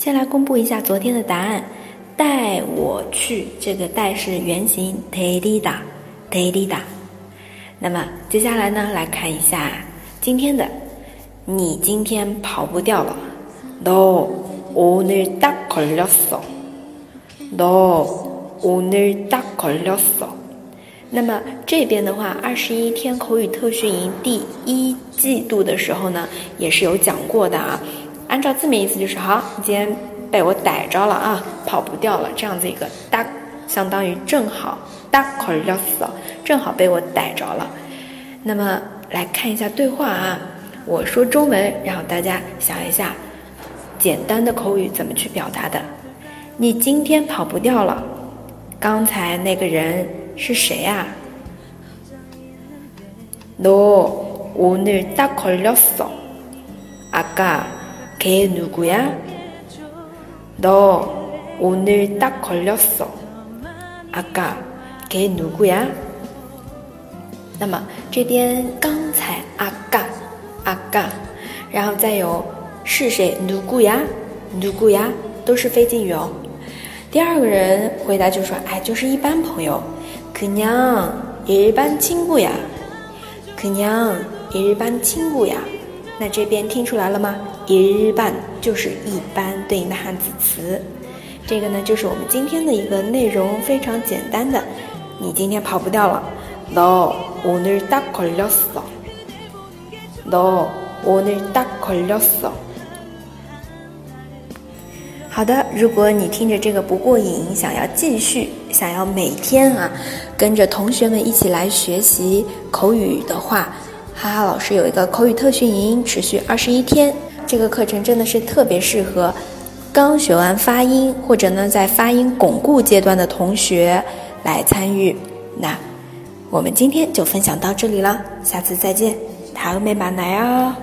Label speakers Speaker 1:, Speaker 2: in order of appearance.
Speaker 1: 先来公布一下昨天的答案。带我去，这个带是原形 t e d i d a t e d i d a 那么接下来呢，来看一下今天的。你今天跑不掉了。너오늘딱걸렸 어。 너오늘딱걸렸 어。 那么这边的话，二十一天口语特训营第一季度的时候呢，也是有讲过的啊。 按照字面意思就是好，你今天。被我逮着了啊，跑不掉了，这样子一个大，相当于正好大口要死正好被我逮着了。那么来看一下对话啊，我说中文，然后大家想一下，简单的口语怎么去表达的？你今天跑不掉了，刚才那个人是谁呀？너오늘딱걸렸어아까 걔누구야 너 오늘 딱 걸렸어. 아까 걔 누구야? 那么这边刚才 아까 아까 然后再有是谁 누구야 누구야 都是非敬语哦。第二个人回答就说：“哎，就是一般朋友，그냥 일반 친구야. 그냥 일반 친구야. 那这边听出来了吗？一般就是一般对应的汉字词。这个呢，就是我们今天的一个内容，非常简单的。你今天跑不掉了。너오늘딱걸렸어너오늘딱걸렸어好的，如果你听着这个不过瘾，想要继续，想要每天啊跟着同学们一起来学习口语的话。 哈哈老师有一个口语特训营，持续二十一天。这个课程真的是特别适合刚学完发音或者呢在发音巩固阶段的同学来参与。那我们今天就分享到这里了，下次再见，塔欧美马来哦。